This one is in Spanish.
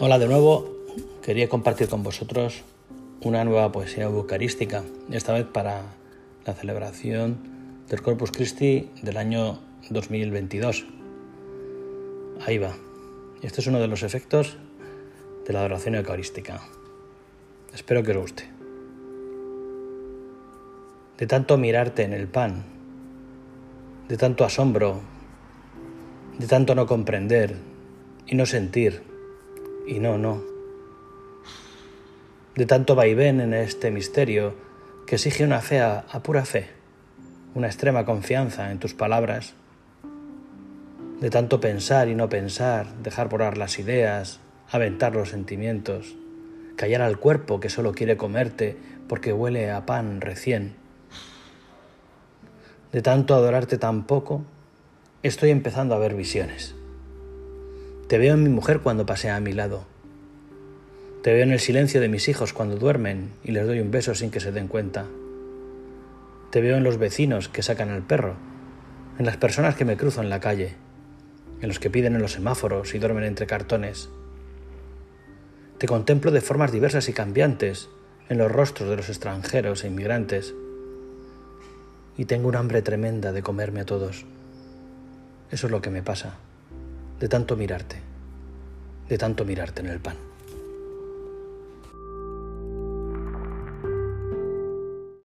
Hola de nuevo, quería compartir con vosotros una nueva poesía eucarística, esta vez para la celebración del Corpus Christi del año 2022. Ahí va. Este es uno de los efectos de la adoración eucarística. Espero que os guste. De tanto mirarte en el pan, de tanto asombro, de tanto no comprender y no sentir, y no, no. De tanto vaivén en este misterio que exige una fe a, pura fe, una extrema confianza en tus palabras. De tanto pensar y no pensar, dejar volar las ideas, aventar los sentimientos, callar al cuerpo que solo quiere comerte porque huele a pan recién. De tanto adorarte tan poco, estoy empezando a ver visiones. Te veo en mi mujer cuando pasea a mi lado. Te veo en el silencio de mis hijos cuando duermen y les doy un beso sin que se den cuenta. Te veo en los vecinos que sacan al perro, en las personas que me cruzo en la calle, en los que piden en los semáforos y duermen entre cartones. Te contemplo de formas diversas y cambiantes en los rostros de los extranjeros e inmigrantes. Y tengo un hambre tremenda de comerme a todos. Eso es lo que me pasa de tanto mirarte, de tanto mirarte en el pan.